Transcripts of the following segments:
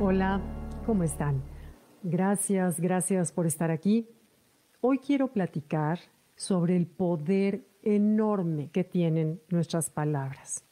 Hola, ¿cómo están? Gracias, gracias por estar aquí. Hoy quiero platicar sobre el poder enorme que tienen nuestras palabras.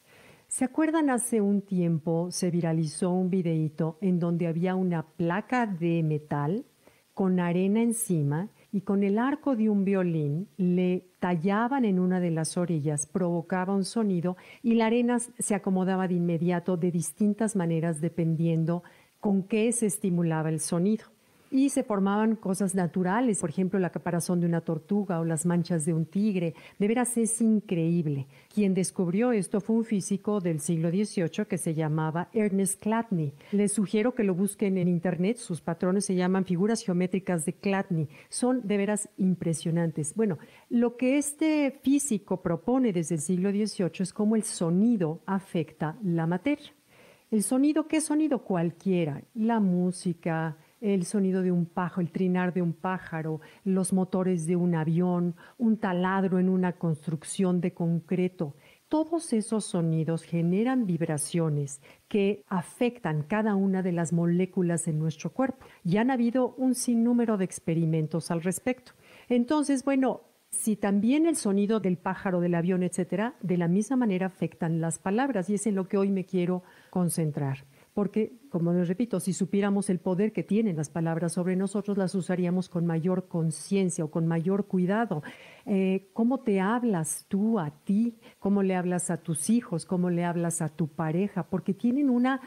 ¿Se acuerdan hace un tiempo se viralizó un videíto en donde había una placa de metal con arena encima y con el arco de un violín le tallaban en una de las orillas, provocaba un sonido y la arena se acomodaba de inmediato de distintas maneras dependiendo con qué se estimulaba el sonido y se formaban cosas naturales, por ejemplo, la caparazón de una tortuga o las manchas de un tigre. De veras es increíble. Quien descubrió esto fue un físico del siglo XVIII que se llamaba Ernest Chladni. Les sugiero que lo busquen en internet, sus patrones se llaman figuras geométricas de Chladni. Son de veras impresionantes. Bueno, lo que este físico propone desde el siglo XVIII es cómo el sonido afecta la materia. El sonido, ¿qué sonido? Cualquiera. La música, el sonido de un pájaro, el trinar de un pájaro, los motores de un avión, un taladro en una construcción de concreto. Todos esos sonidos generan vibraciones que afectan cada una de las moléculas en nuestro cuerpo. Y han habido un sinnúmero de experimentos al respecto. Entonces, bueno, si también el sonido del pájaro, del avión, etcétera, de la misma manera afectan las palabras, y es en lo que hoy me quiero concentrar porque, como les repito, si supiéramos el poder que tienen las palabras sobre nosotros, las usaríamos con mayor conciencia o con mayor cuidado. Eh, ¿Cómo te hablas tú a ti? ¿Cómo le hablas a tus hijos? ¿Cómo le hablas a tu pareja? Porque tienen una,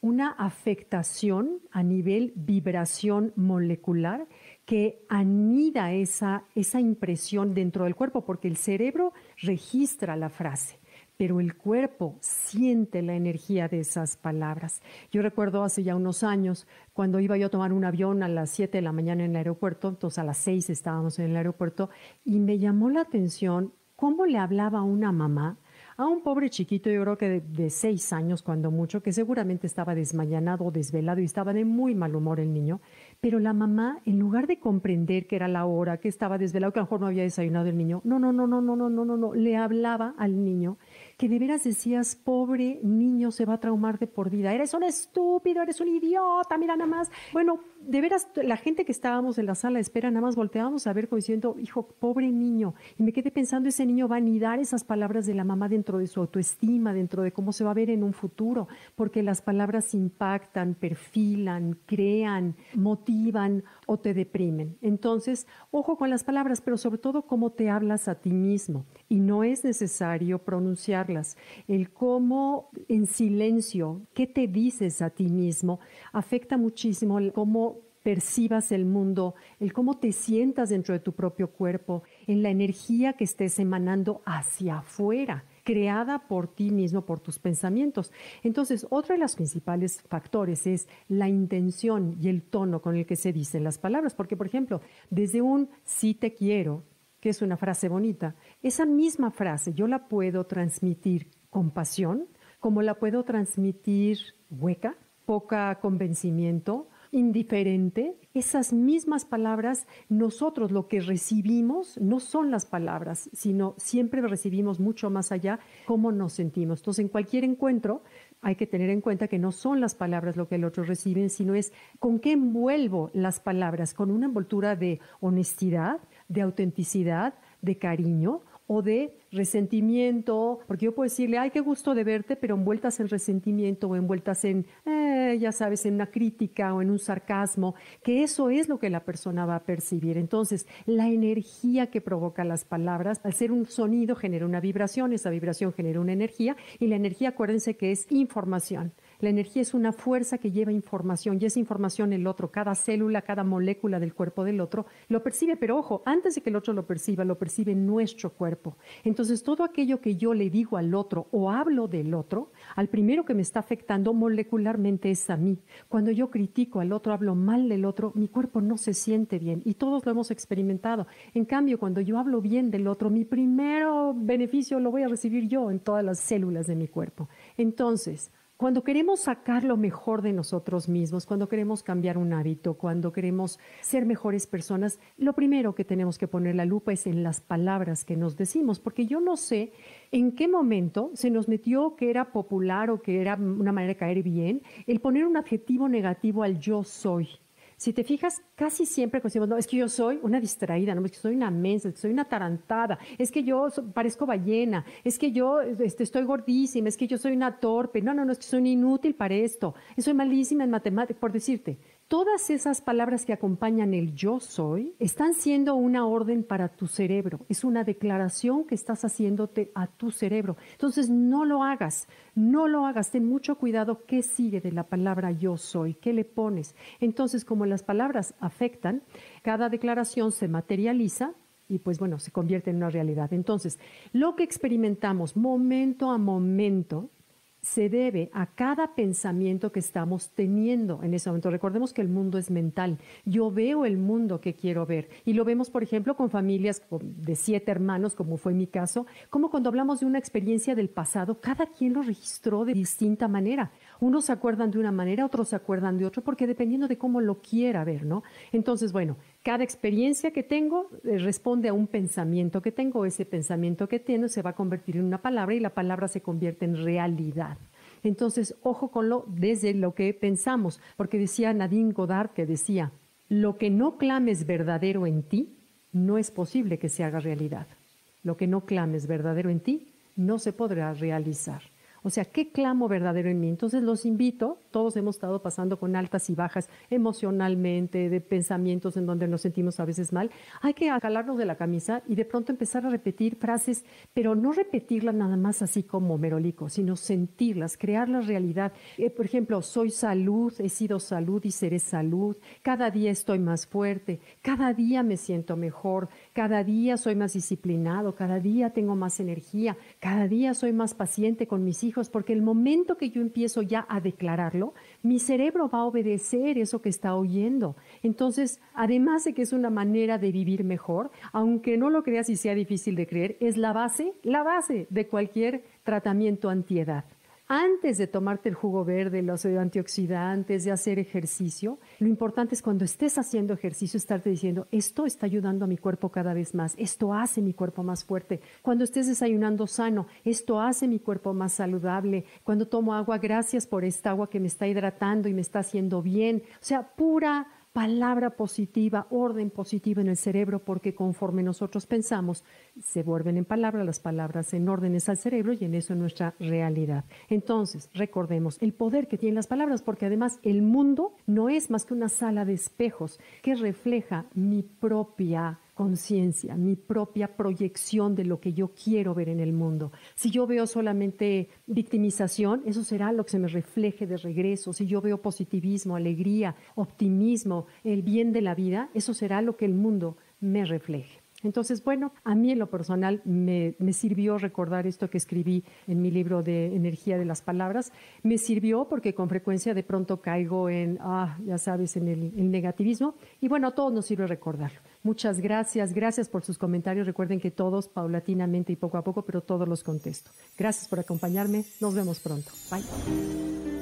una afectación a nivel vibración molecular que anida esa, esa impresión dentro del cuerpo, porque el cerebro registra la frase pero el cuerpo siente la energía de esas palabras. Yo recuerdo hace ya unos años, cuando iba yo a tomar un avión a las 7 de la mañana en el aeropuerto, entonces a las 6 estábamos en el aeropuerto, y me llamó la atención cómo le hablaba una mamá a un pobre chiquito, yo creo que de, de, seis años cuando mucho, que seguramente estaba desmayanado, desvelado y estaba de muy mal humor el niño, pero la mamá, en lugar de comprender que era la hora, que estaba desvelado, que a lo mejor no había desayunado el niño, no, no, no, no, no, no, no, no, no, le hablaba al niño que de veras decías, pobre niño, se va a traumar de por vida. Eres un estúpido, eres un idiota, mira nada más. Bueno, de veras, la gente que estábamos en la sala de espera, nada más volteábamos a ver como diciendo, hijo, pobre niño. Y me quedé pensando, ese niño va a anidar esas palabras de la mamá dentro de su autoestima, dentro de cómo se va a ver en un futuro, porque las palabras impactan, perfilan, crean, motivan o te deprimen. Entonces, ojo con las palabras, pero sobre todo cómo te hablas a ti mismo. Y no es necesario El cómo en silencio, qué te dices a ti mismo, afecta muchísimo el cómo percibas el mundo, el cómo te sientas dentro de tu propio cuerpo, en la energía que estés emanando hacia afuera creada por ti mismo, por tus pensamientos. Entonces, otro de los principales factores es la intención y el tono con el que se dicen las palabras, porque, por ejemplo, desde un sí te quiero, es una frase bonita, esa misma frase yo la puedo transmitir con pasión, como la puedo transmitir hueca, poca convencimiento, indiferente, esas mismas palabras, nosotros lo que recibimos no son las palabras, sino siempre recibimos mucho más allá cómo nos sentimos. Entonces, en cualquier encuentro hay que tener en cuenta que no son las palabras lo que el otro recibe, sino es con qué envuelvo las palabras, con una envoltura de honestidad, de autenticidad, de cariño o de resentimiento, porque yo puedo decirle, ay, qué gusto de verte, pero envueltas en resentimiento o envueltas en, eh, ya sabes, en una crítica o en un sarcasmo, que eso es lo que la persona va a percibir. Entonces, la energía que provoca las palabras, al ser un sonido, genera una vibración, esa vibración genera una energía, y la energía, acuérdense que es información. La energía es una fuerza que lleva información y esa información el otro, cada célula, cada molécula del cuerpo del otro, lo percibe, pero ojo, antes de que el otro lo perciba, lo percibe nuestro cuerpo. Entonces, todo aquello que yo le digo al otro o hablo del otro, al primero que me está afectando molecularmente es a mí. Cuando yo critico al otro, hablo mal del otro, mi cuerpo no se siente bien y todos lo hemos experimentado. En cambio, cuando yo hablo bien del otro, mi primero beneficio lo voy a recibir yo en todas las células de mi cuerpo. Entonces, Cuando queremos sacar lo mejor de nosotros mismos, cuando queremos cambiar un hábito, cuando queremos ser mejores personas, lo primero que tenemos que poner la lupa es en las palabras que nos decimos, porque yo no sé en qué momento se nos metió que era popular o que era una manera de caer bien el poner un adjetivo negativo al yo soy. Si te fijas, casi siempre decimos, no, es que yo soy una distraída, no, es que soy una mensa, soy una tarantada, es que yo parezco ballena, es que yo este, estoy gordísima, es que yo soy una torpe, no, no, no, es que soy inútil para esto, soy malísima en matemáticas, por decirte. Todas esas palabras que acompañan el yo soy están siendo una orden para tu cerebro, es una declaración que estás haciéndote a tu cerebro. Entonces no lo hagas, no lo hagas, ten mucho cuidado qué sigue de la palabra yo soy, qué le pones. Entonces como las palabras afectan, cada declaración se materializa y pues bueno, se convierte en una realidad. Entonces, lo que experimentamos momento a momento se debe a cada pensamiento que estamos teniendo en ese momento. Recordemos que el mundo es mental. Yo veo el mundo que quiero ver. Y lo vemos, por ejemplo, con familias de siete hermanos, como fue mi caso, como cuando hablamos de una experiencia del pasado, cada quien lo registró de distinta manera. Unos se acuerdan de una manera, otros se acuerdan de otra, porque dependiendo de cómo lo quiera ver, ¿no? Entonces, bueno, cada experiencia que tengo eh, responde a un pensamiento que tengo. Ese pensamiento que tengo se va a convertir en una palabra y la palabra se convierte en realidad. Entonces, ojo con lo desde lo que pensamos, porque decía Nadine Godard que decía, lo que no clames verdadero en ti, no es posible que se haga realidad. Lo que no clames verdadero en ti, no se podrá realizar. O sea, ¿qué clamo verdadero en mí? Entonces los invito, todos hemos estado pasando con altas y bajas emocionalmente, de pensamientos en donde nos sentimos a veces mal. Hay que acalarnos de la camisa y de pronto empezar a repetir frases, pero no repetirlas nada más así como merolico, sino sentirlas, crear la realidad. Eh, por ejemplo, soy salud, he sido salud y seré salud. Cada día estoy más fuerte, cada día me siento mejor, cada día soy más disciplinado, cada día tengo más energía, cada día soy más paciente con mis hijos porque el momento que yo empiezo ya a declararlo, mi cerebro va a obedecer eso que está oyendo. Entonces, además de que es una manera de vivir mejor, aunque no lo creas y sea difícil de creer, es la base, la base de cualquier tratamiento antiedad antes de tomarte el jugo verde, los antioxidantes, de hacer ejercicio, lo importante es cuando estés haciendo ejercicio estarte diciendo, esto está ayudando a mi cuerpo cada vez más, esto hace mi cuerpo más fuerte. Cuando estés desayunando sano, esto hace mi cuerpo más saludable. Cuando tomo agua, gracias por esta agua que me está hidratando y me está haciendo bien. O sea, pura palabra positiva, orden positivo en el cerebro, porque conforme nosotros pensamos, se vuelven en palabras las palabras en órdenes al cerebro y en eso es nuestra realidad. Entonces, recordemos el poder que tienen las palabras, porque además el mundo no es más que una sala de espejos que refleja mi propia conciencia, mi propia proyección de lo que yo quiero ver en el mundo. Si yo veo solamente victimización, eso será lo que se me refleje de regreso. Si yo veo positivismo, alegría, optimismo, el bien de la vida, eso será lo que el mundo me refleje. Entonces, bueno, a mí en lo personal me, sirvió recordar esto que escribí en mi libro de Energía de las Palabras. Me sirvió porque con frecuencia de pronto caigo en, ah, ya sabes, en el, el negativismo. Y bueno, a todos nos sirve recordarlo. Muchas gracias, gracias por sus comentarios. Recuerden que todos paulatinamente y poco a poco, pero todos los contesto. Gracias por acompañarme. Nos vemos pronto. Bye.